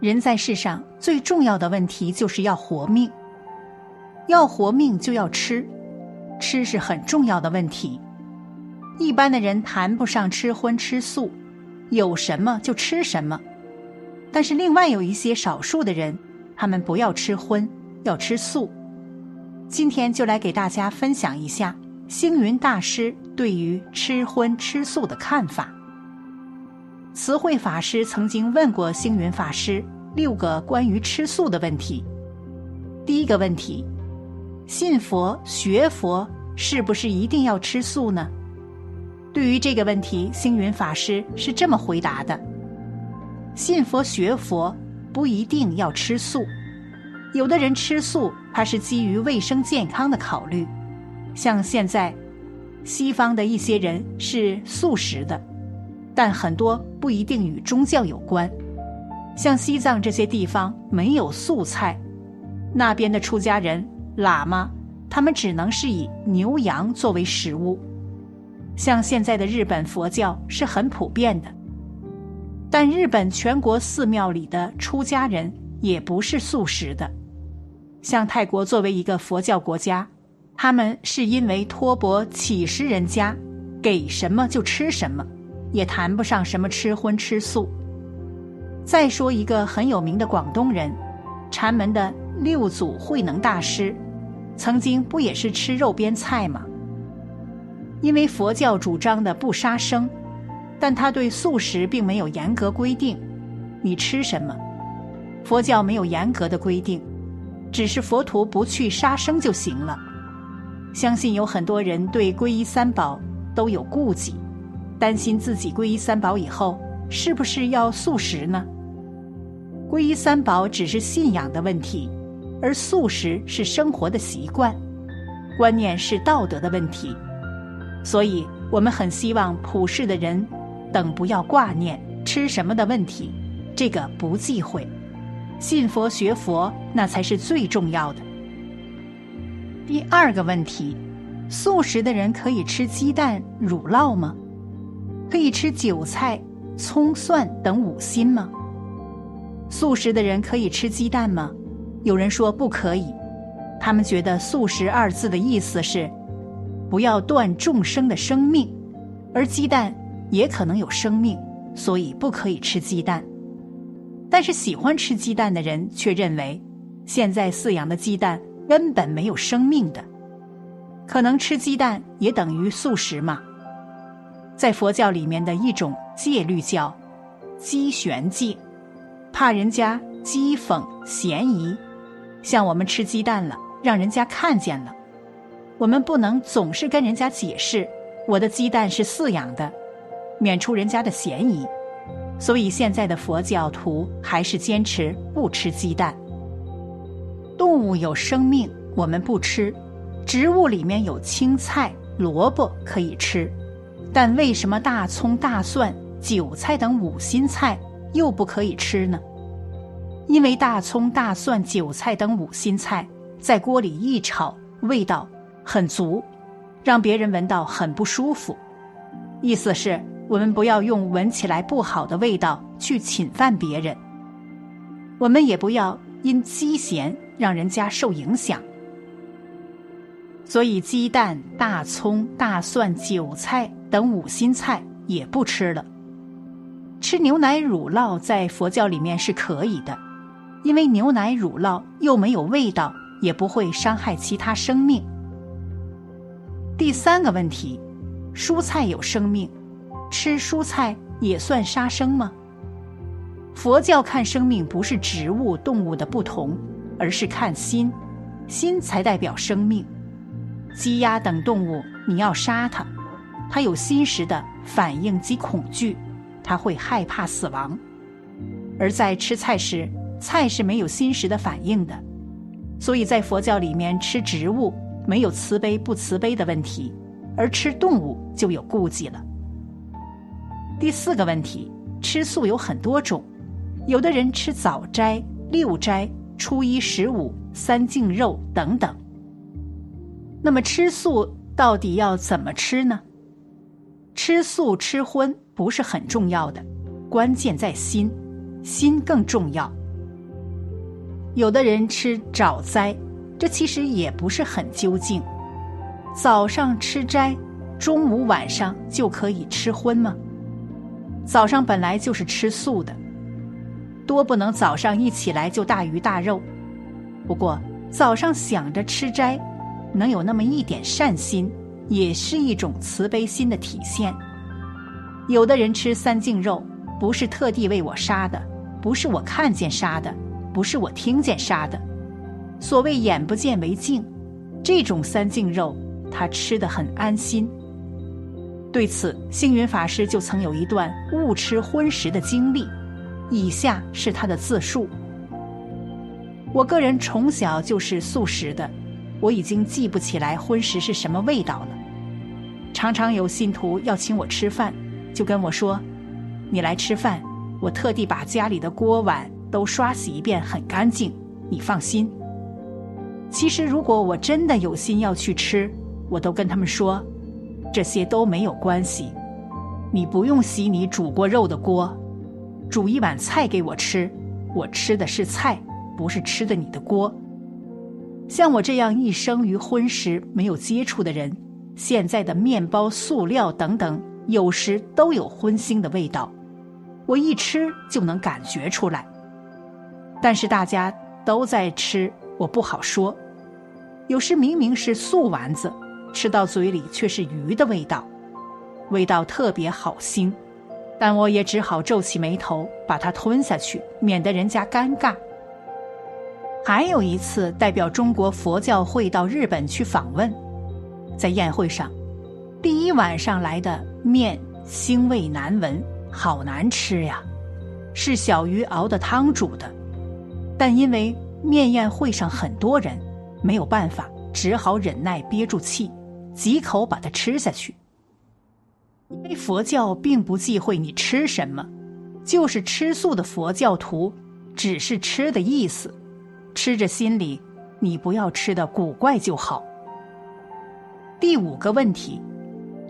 人在世上最重要的问题就是要活命，要活命就要吃，吃是很重要的问题。一般的人谈不上吃荤吃素，有什么就吃什么。但是另外有一些少数的人，他们不要吃荤，要吃素。今天就来给大家分享一下星云大师对于吃荤吃素的看法。慈惠法师曾经问过星云法师六个关于吃素的问题。第一个问题：信佛学佛是不是一定要吃素呢？对于这个问题，星云法师是这么回答的：信佛学佛不一定要吃素，有的人吃素，他是基于卫生健康的考虑。像现在西方的一些人是素食的。但很多不一定与宗教有关，像西藏这些地方没有素菜，那边的出家人喇嘛，他们只能是以牛羊作为食物。像现在的日本佛教是很普遍的，但日本全国寺庙里的出家人也不是素食的。像泰国作为一个佛教国家，他们是因为托钵乞食人家，给什么就吃什么。也谈不上什么吃荤吃素。再说一个很有名的广东人，禅门的六祖慧能大师，曾经不也是吃肉边菜吗？因为佛教主张的不杀生，但他对素食并没有严格规定，你吃什么？佛教没有严格的规定，只是佛徒不去杀生就行了。相信有很多人对皈依三宝都有顾忌。担心自己皈依三宝以后是不是要素食呢？皈依三宝只是信仰的问题，而素食是生活的习惯，观念是道德的问题。所以我们很希望普世的人等不要挂念吃什么的问题，这个不忌讳。信佛学佛那才是最重要的。第二个问题，素食的人可以吃鸡蛋、乳酪吗？可以吃韭菜、葱、蒜等五辛吗？素食的人可以吃鸡蛋吗？有人说不可以，他们觉得“素食”二字的意思是不要断众生的生命，而鸡蛋也可能有生命，所以不可以吃鸡蛋。但是喜欢吃鸡蛋的人却认为，现在饲养的鸡蛋根本没有生命的，可能吃鸡蛋也等于素食嘛？在佛教里面的一种戒律叫“讥玄戒”，怕人家讥讽嫌疑。像我们吃鸡蛋了，让人家看见了，我们不能总是跟人家解释我的鸡蛋是饲养的，免除人家的嫌疑。所以现在的佛教徒还是坚持不吃鸡蛋。动物有生命，我们不吃；植物里面有青菜、萝卜可以吃。但为什么大葱、大蒜、韭菜等五辛菜又不可以吃呢？因为大葱、大蒜、韭菜等五辛菜在锅里一炒，味道很足，让别人闻到很不舒服。意思是我们不要用闻起来不好的味道去侵犯别人，我们也不要因鸡咸让人家受影响。所以，鸡蛋、大葱、大蒜、韭菜。等五辛菜也不吃了。吃牛奶乳酪在佛教里面是可以的，因为牛奶乳酪又没有味道，也不会伤害其他生命。第三个问题，蔬菜有生命，吃蔬菜也算杀生吗？佛教看生命不是植物、动物的不同，而是看心，心才代表生命。鸡鸭等动物，你要杀它。它有心识的反应及恐惧，它会害怕死亡；而在吃菜时，菜是没有心识的反应的，所以在佛教里面吃植物没有慈悲不慈悲的问题，而吃动物就有顾忌了。第四个问题，吃素有很多种，有的人吃早斋、六斋、初一十五、三净肉等等。那么吃素到底要怎么吃呢？吃素吃荤不是很重要的，关键在心，心更重要。有的人吃早斋，这其实也不是很究竟。早上吃斋，中午晚上就可以吃荤吗？早上本来就是吃素的，多不能早上一起来就大鱼大肉。不过早上想着吃斋，能有那么一点善心，也是一种慈悲心的体现。有的人吃三净肉，不是特地为我杀的，不是我看见杀的。不是我听见杀的，所谓眼不见为净，这种三净肉他吃的很安心。对此，星云法师就曾有一段误吃荤食的经历，以下是他的自述：我个人从小就是素食的，我已经记不起来荤食是什么味道了。常常有信徒要请我吃饭，就跟我说：“你来吃饭，我特地把家里的锅碗。”都刷洗一遍，很干净，你放心。其实，如果我真的有心要去吃，我都跟他们说，这些都没有关系。你不用洗你煮过肉的锅，煮一碗菜给我吃，我吃的是菜，不是吃的你的锅。像我这样一生于荤食没有接触的人，现在的面包、塑料等等，有时都有荤腥的味道，我一吃就能感觉出来。但是大家都在吃，我不好说。有时明明是素丸子，吃到嘴里却是鱼的味道，味道特别好腥，但我也只好皱起眉头把它吞下去，免得人家尴尬。还有一次，代表中国佛教会到日本去访问，在宴会上，第一晚上来的面腥味难闻，好难吃呀，是小鱼熬的汤煮的。但因为面宴会上很多人，没有办法，只好忍耐憋住气，几口把它吃下去。因为佛教并不忌讳你吃什么，就是吃素的佛教徒，只是吃的意思，吃着心里，你不要吃的古怪就好。第五个问题，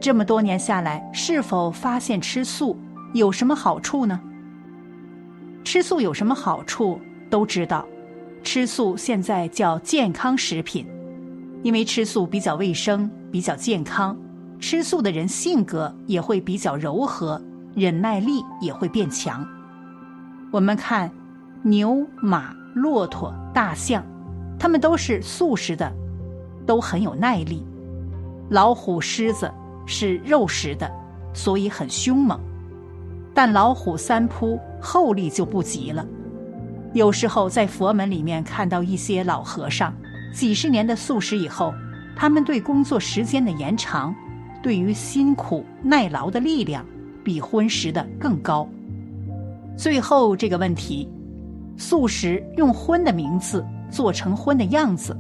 这么多年下来，是否发现吃素有什么好处呢？吃素有什么好处？都知道，吃素现在叫健康食品，因为吃素比较卫生、比较健康。吃素的人性格也会比较柔和，忍耐力也会变强。我们看牛、马、骆驼、大象，它们都是素食的，都很有耐力。老虎、狮子是肉食的，所以很凶猛。但老虎三扑，后力就不及了。有时候在佛门里面看到一些老和尚，几十年的素食以后，他们对工作时间的延长，对于辛苦耐劳的力量，比荤食的更高。最后这个问题，素食用荤的名字做成荤的样子，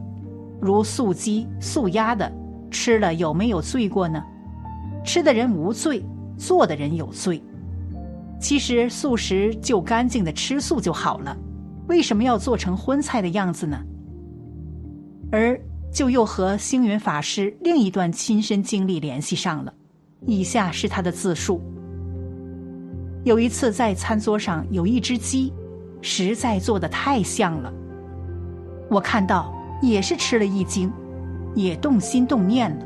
如素鸡、素鸭的，吃了有没有罪过呢？吃的人无罪，做的人有罪。其实素食就干净的吃素就好了。为什么要做成荤菜的样子呢？而就又和星云法师另一段亲身经历联系上了。以下是他的自述：有一次在餐桌上有一只鸡，实在做的太像了，我看到也是吃了一惊，也动心动念了。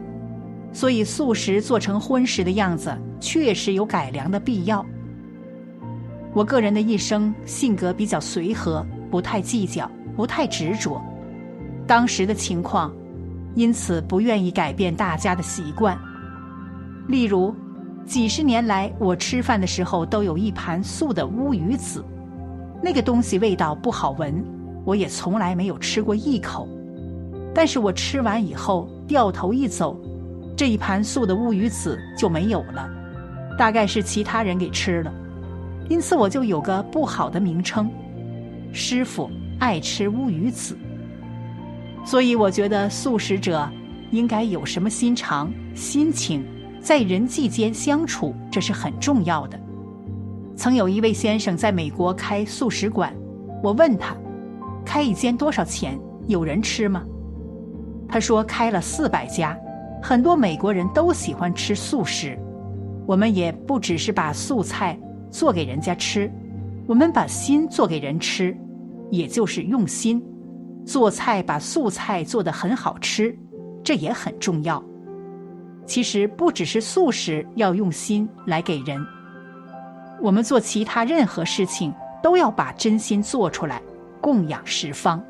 所以素食做成荤食的样子，确实有改良的必要。我个人的一生性格比较随和，不太计较，不太执着。当时的情况，因此不愿意改变大家的习惯。例如，几十年来我吃饭的时候都有一盘素的乌鱼子，那个东西味道不好闻，我也从来没有吃过一口。但是我吃完以后掉头一走，这一盘素的乌鱼子就没有了，大概是其他人给吃了。因此，我就有个不好的名称，师傅爱吃乌鱼子。所以，我觉得素食者应该有什么心肠、心情，在人际间相处，这是很重要的。曾有一位先生在美国开素食馆，我问他，开一间多少钱？有人吃吗？他说开了四百家，很多美国人都喜欢吃素食。我们也不只是把素菜。做给人家吃，我们把心做给人吃，也就是用心做菜把素菜做得很好吃，这也很重要。其实不只是素食要用心来给人，我们做其他任何事情都要把真心做出来，供养十方。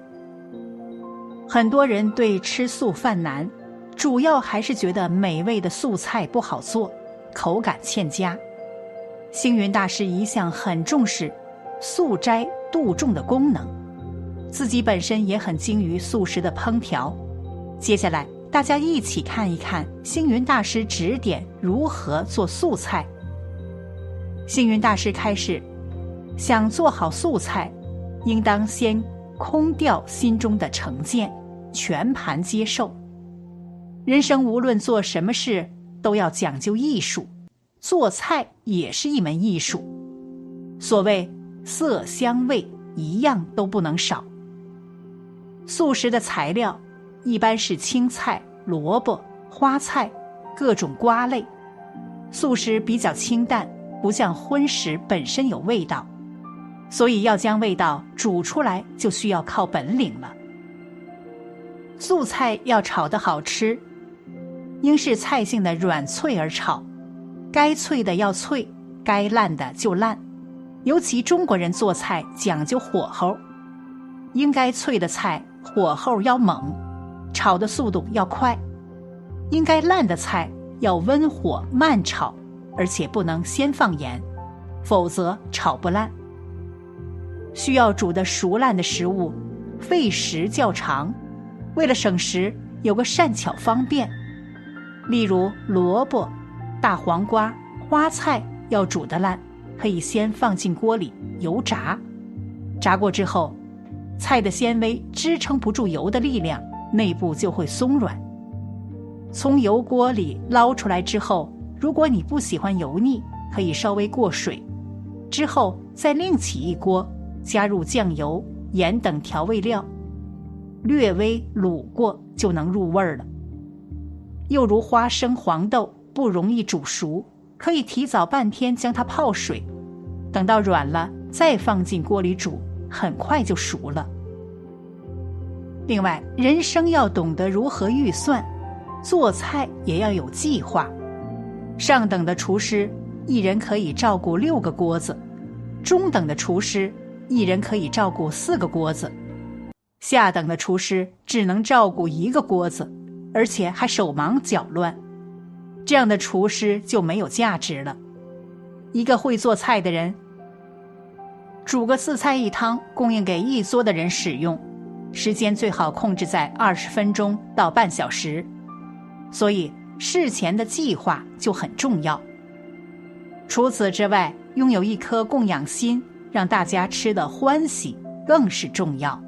很多人对吃素犯难，主要还是觉得美味的素菜不好做，口感欠佳。星云大师一向很重视素斋度众的功能，自己本身也很精于素食的烹调。接下来。大家一起看一看星云大师指点如何做素菜。幸运大师开始，想做好素菜，应当先空掉心中的成见，全盘接受。人生无论做什么事，都要讲究艺术，做菜也是一门艺术。所谓色香味，一样都不能少。素食的材料。一般是青菜、萝卜、花菜、各种瓜类。素食比较清淡，不像荤食本身有味道，所以要将味道煮出来，就需要靠本领了。素菜要炒得好吃，应是菜性的软脆而炒，该脆的要脆，该烂的就烂。尤其中国人做菜讲究火候，应该脆的菜火候要猛。炒的速度要快，应该烂的菜要温火慢炒，而且不能先放盐，否则炒不烂。需要煮的熟烂的食物，费时较长，为了省时，有个善巧方便。例如萝卜、大黄瓜、花菜要煮得烂，可以先放进锅里油炸，炸过之后，菜的纤维支撑不住油的力量。内部就会松软。从油锅里捞出来之后，如果你不喜欢油腻，可以稍微过水，之后再另起一锅，加入酱油、盐等调味料，略微卤过就能入味了。又如花生、黄豆不容易煮熟，可以提早半天将它泡水，等到软了再放进锅里煮，很快就熟了。另外，人生要懂得如何预算，做菜也要有计划。上等的厨师一人可以照顾六个锅子，中等的厨师一人可以照顾四个锅子，下等的厨师只能照顾一个锅子，而且还手忙脚乱。这样的厨师就没有价值了。一个会做菜的人，煮个四菜一汤，供应给一桌的人使用。时间最好控制在二十分钟到半小时，所以事前的计划就很重要。除此之外，拥有一颗供养心，让大家吃的欢喜更是重要。